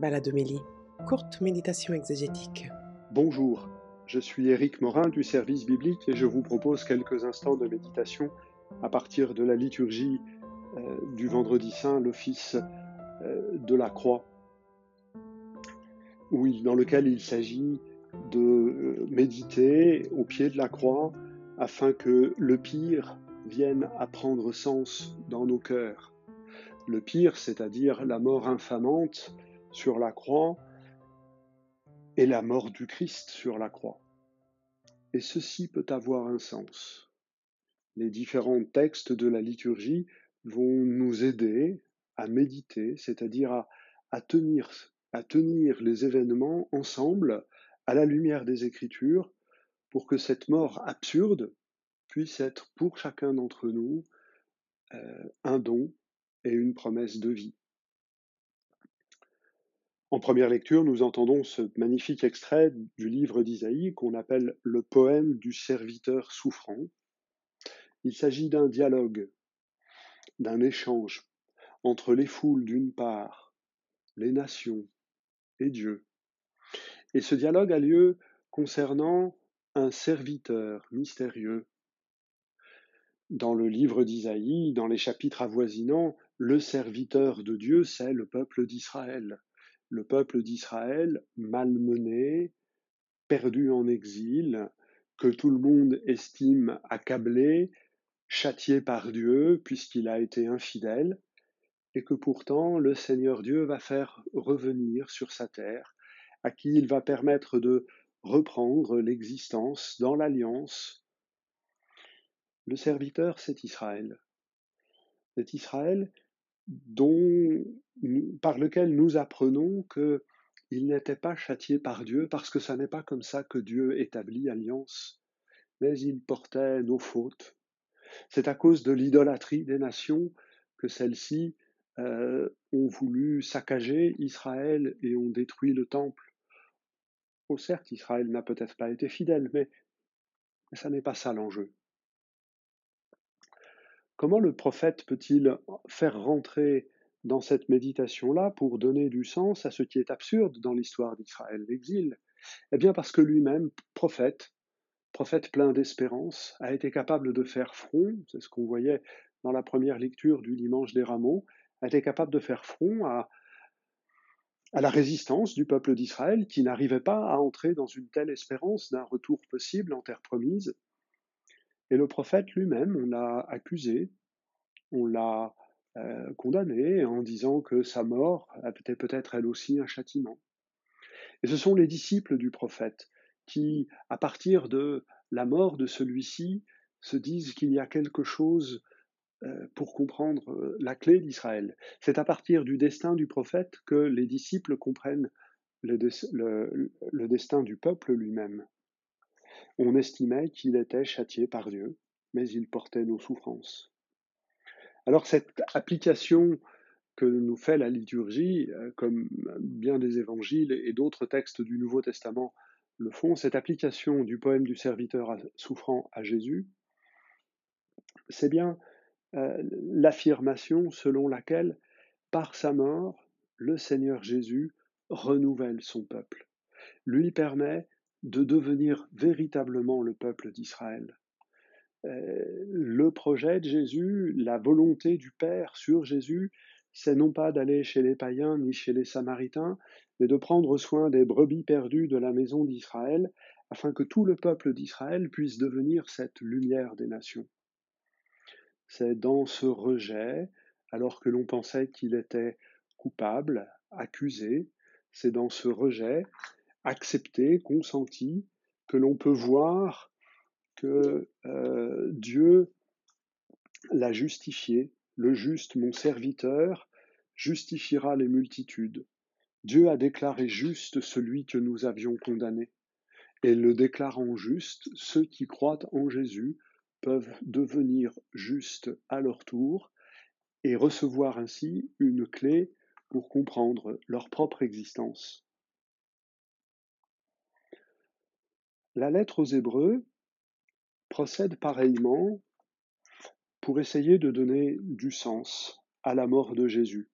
Baladomélie, courte méditation exégétique. Bonjour, je suis Éric Morin du service biblique et je vous propose quelques instants de méditation à partir de la liturgie euh, du vendredi saint, l'office euh, de la croix, dans lequel il s'agit de euh, méditer au pied de la croix afin que le pire vienne à prendre sens dans nos cœurs. Le pire, c'est-à-dire la mort infamante, sur la croix et la mort du Christ sur la croix. Et ceci peut avoir un sens. Les différents textes de la liturgie vont nous aider à méditer, c'est-à-dire à, tenir les événements ensemble à la lumière des Écritures pour que cette mort absurde puisse être pour chacun d'entre nous euh, un don et une promesse de vie. En première lecture, nous entendons ce magnifique extrait du livre d'Isaïe qu'on appelle le poème du serviteur souffrant. Il s'agit d'un dialogue, d'un échange entre les foules d'une part, les nations et Dieu. Et ce dialogue a lieu concernant un serviteur mystérieux. Dans le livre d'Isaïe, dans les chapitres avoisinants, le serviteur de Dieu, c'est le peuple d'Israël le peuple d'Israël malmené, perdu en exil, que tout le monde estime accablé, châtié par Dieu puisqu'il a été infidèle, et que pourtant le Seigneur Dieu va faire revenir sur sa terre, à qui il va permettre de reprendre l'existence dans l'alliance. Le serviteur, c'est Israël. C'est Israël dont, par lequel nous apprenons qu'il n'était pas châtié par Dieu, parce que ce n'est pas comme ça que Dieu établit alliance, mais il portait nos fautes. C'est à cause de l'idolâtrie des nations que celles-ci euh, ont voulu saccager Israël et ont détruit le temple. Oh, certes, Israël n'a peut-être pas été fidèle, mais, mais ça n'est pas ça l'enjeu. Comment le prophète peut-il faire rentrer dans cette méditation-là pour donner du sens à ce qui est absurde dans l'histoire d'Israël, l'exil? Eh bien parce que lui-même, prophète, prophète plein d'espérance, a été capable de faire front, c'est ce qu'on voyait dans la première lecture du dimanche des rameaux, a été capable de faire front à, à la résistance du peuple d'Israël qui n'arrivait pas à entrer dans une telle espérance d'un retour possible en terre promise. Et le prophète lui-même, on l'a accusé, on l'a euh, condamné en disant que sa mort était peut-être elle aussi un châtiment. Et ce sont les disciples du prophète qui, à partir de la mort de celui-ci, se disent qu'il y a quelque chose euh, pour comprendre euh, la clé d'Israël. C'est à partir du destin du prophète que les disciples comprennent le, le destin du peuple lui-même. On estimait qu'il était châtié par Dieu, mais il portait nos souffrances. Alors cette application que nous fait la liturgie, euh, comme bien des évangiles et d'autres textes du Nouveau Testament le font, cette application du poème du serviteur souffrant à Jésus, c'est bien euh, l'affirmation selon laquelle, par sa mort, le Seigneur Jésus renouvelle son peuple, lui permet de devenir véritablement le peuple d'Israël. Euh, le projet de Jésus, la volonté du Père sur Jésus, c'est non pas d'aller chez les païens ni chez les samaritains, mais de prendre soin des brebis perdues de la maison d'Israël, afin que tout le peuple d'Israël puisse devenir cette lumière des nations. C'est dans ce rejet, alors que l'on pensait qu'il était coupable, accusé, c'est dans ce rejet accepté, consenti, que l'on peut voir que euh, Dieu l'a justifié, le juste, mon serviteur, justifiera les multitudes. Dieu a déclaré juste celui que nous avions condamné. Et le déclarant juste, ceux qui croient en Jésus peuvent devenir justes à leur tour et recevoir ainsi une clé pour comprendre leur propre existence. La lettre aux Hébreux procède pareillement pour essayer de donner du sens à la mort de Jésus.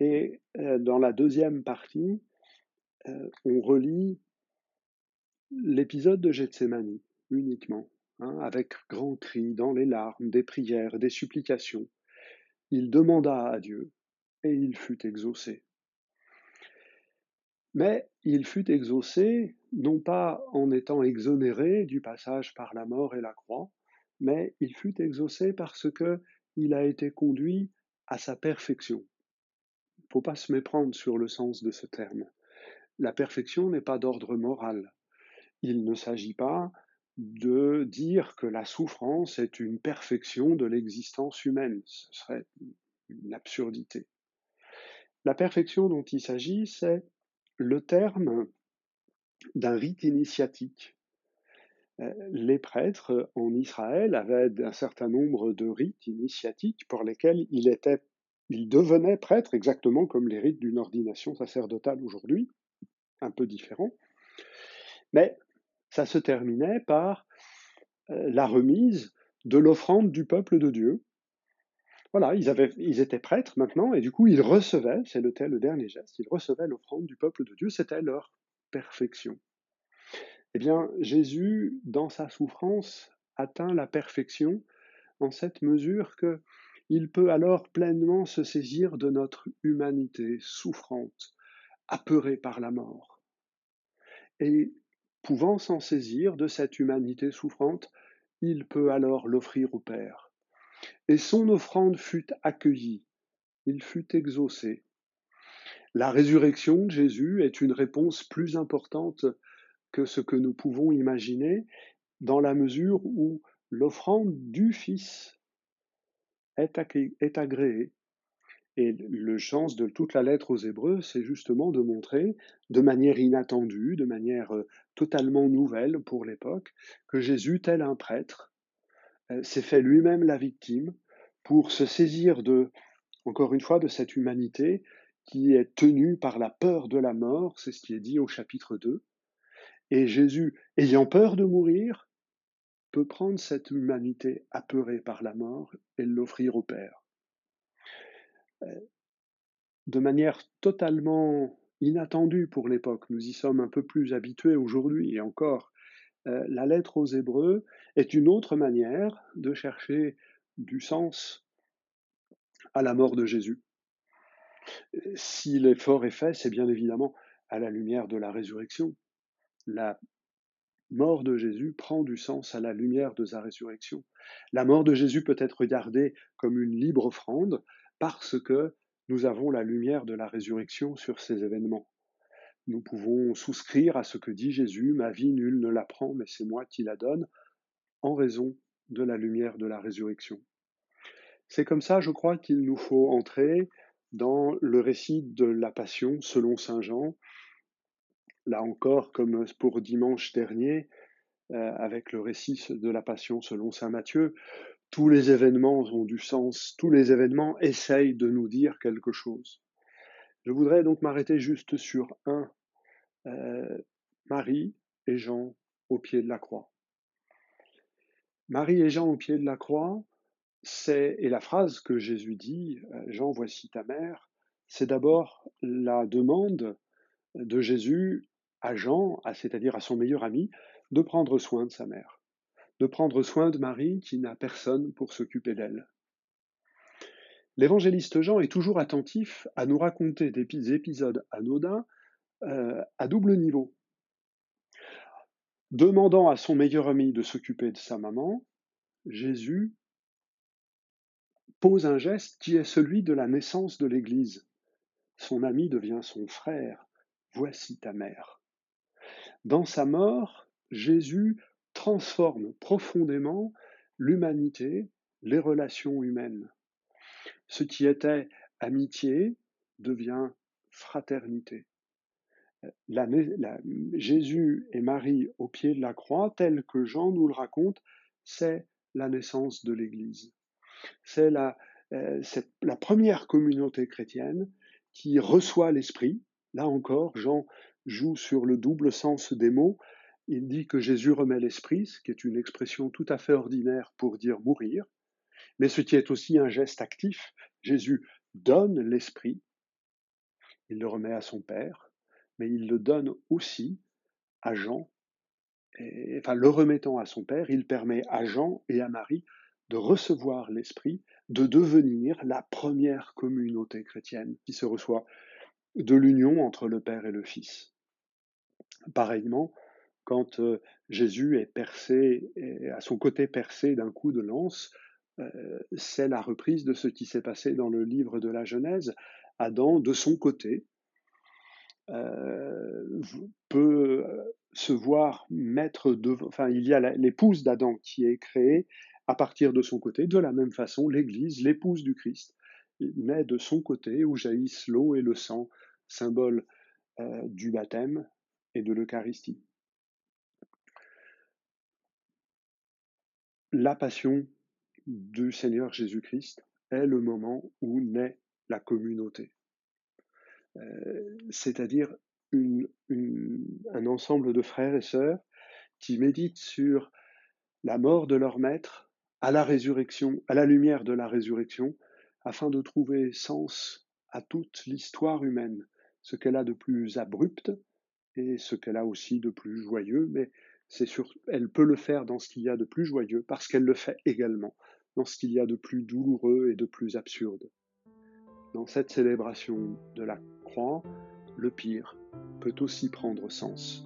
Et euh, dans la deuxième partie, euh, on relit l'épisode de Gethsemane uniquement, hein, avec grand cri, dans les larmes, des prières, des supplications. Il demanda à Dieu et il fut exaucé. Mais il fut exaucé non pas en étant exonéré du passage par la mort et la croix, mais il fut exaucé parce que il a été conduit à sa perfection. Il ne faut pas se méprendre sur le sens de ce terme. La perfection n'est pas d'ordre moral. Il ne s'agit pas de dire que la souffrance est une perfection de l'existence humaine. Ce serait une absurdité. La perfection dont il s'agit, c'est le terme d'un rite initiatique. Euh, les prêtres en Israël avaient un certain nombre de rites initiatiques pour lesquels il, était, il devenait prêtre exactement comme les rites d'une ordination sacerdotale aujourd'hui, un peu différent. Mais ça se terminait par euh, la remise de l'offrande du peuple de Dieu. Voilà, ils, étaient prêtres maintenant, et du coup, ils recevaient, c'est le, le dernier geste, ils recevaient l'offrande du peuple de Dieu, c'était leur perfection. Eh bien, Jésus, dans sa souffrance, atteint la perfection en cette mesure que il peut alors pleinement se saisir de notre humanité souffrante, apeurée par la mort. Et pouvant s'en saisir de cette humanité souffrante, il peut alors l'offrir au Père. Et son offrande fut accueillie, il fut exaucé. La résurrection de Jésus est une réponse plus importante que ce que nous pouvons imaginer, dans la mesure où l'offrande du Fils est, agréée. Et le sens de toute la lettre aux Hébreux, c'est justement de montrer, de manière inattendue, de manière euh, totalement nouvelle pour l'époque, que Jésus, tel un prêtre, s'est fait lui-même la victime pour se saisir de, encore une fois, de cette humanité qui est tenue par la peur de la mort, c'est ce qui est dit au chapitre 2, et Jésus, ayant peur de mourir, peut prendre cette humanité apeurée par la mort et l'offrir au Père. Euh, de manière totalement inattendue pour l'époque, nous y sommes un peu plus habitués aujourd'hui et encore, euh, la lettre aux Hébreux est une autre manière de chercher du sens à la mort de Jésus. Si l'effort est fait, c'est bien évidemment à la lumière de la résurrection la mort de Jésus prend du sens à la lumière de sa résurrection. La mort de Jésus peut être regardée comme une libre offrande parce que nous avons la lumière de la résurrection sur ces événements. Nous pouvons souscrire à ce que dit Jésus, ma vie nul ne la prend, mais c'est moi qui la donne, en raison de la lumière de la résurrection. C'est comme ça, je crois, qu'il nous faut entrer dans le récit de la Passion selon Saint Jean, là encore, comme pour dimanche dernier, euh, avec le récit de la Passion selon Saint Matthieu, tous les événements ont du sens, tous les événements essayent de nous dire quelque chose. Je voudrais donc m'arrêter juste sur un, euh, Marie et Jean au pied de la croix. Marie et Jean au pied de la croix, c'est, et la phrase que Jésus dit, euh, Jean, voici ta mère, c'est d'abord la demande de Jésus à Jean, c'est-à-dire à son meilleur ami, de prendre soin de sa mère, de prendre soin de Marie qui n'a personne pour s'occuper d'elle. L'évangéliste Jean est toujours attentif à nous raconter des épisodes anodins euh, à double niveau. Demandant à son meilleur ami de s'occuper de sa maman, Jésus pose un geste qui est celui de la naissance de l'Église. Son ami devient son frère. Voici ta mère. Dans sa mort, Jésus transforme profondément l'humanité, les relations humaines. Ce qui était amitié devient fraternité. Jésus et Marie au pied de la croix, tel que Jean nous le raconte, c'est la naissance de l'Église. C'est la, euh, la première communauté chrétienne qui reçoit l'Esprit. Là encore, Jean joue sur le double sens des mots. Il dit que Jésus remet l'esprit, ce qui est une expression tout à fait ordinaire pour dire mourir, mais ce qui est aussi un geste actif. Jésus donne l'esprit, il le remet à son Père, mais il le donne aussi à Jean. Enfin, le remettant à son Père, il permet à Jean et à Marie de recevoir l'Esprit, de devenir la première communauté chrétienne qui se reçoit de l'union entre le Père et le Fils. Pareillement, quand euh, Jésus est percé, à son côté percé d'un coup de lance, c'est la reprise de ce qui s'est passé dans le livre de la Genèse. Adam, de son côté, euh, peut se voir mettre devant, enfin, il y a l'épouse d'Adam qui est créée à partir de son côté. De la même façon, l'Église, l'épouse du Christ, naît de son côté où jaillissent l'eau et le sang, symbole du baptême et de l'Eucharistie. La passion du Seigneur Jésus-Christ est le moment où naît la communauté, euh, c'est-à-dire un ensemble de frères et sœurs qui méditent sur la mort de leur maître à la résurrection, à la lumière de la résurrection, afin de trouver sens à toute l'histoire humaine, ce qu'elle a de plus abrupt et ce qu'elle a aussi de plus joyeux, mais c'est elle peut le faire dans ce qu'il y a de plus joyeux parce qu'elle le fait également dans ce qu'il y a de plus douloureux et de plus absurde. Dans cette célébration de la croix, le pire peut aussi prendre sens.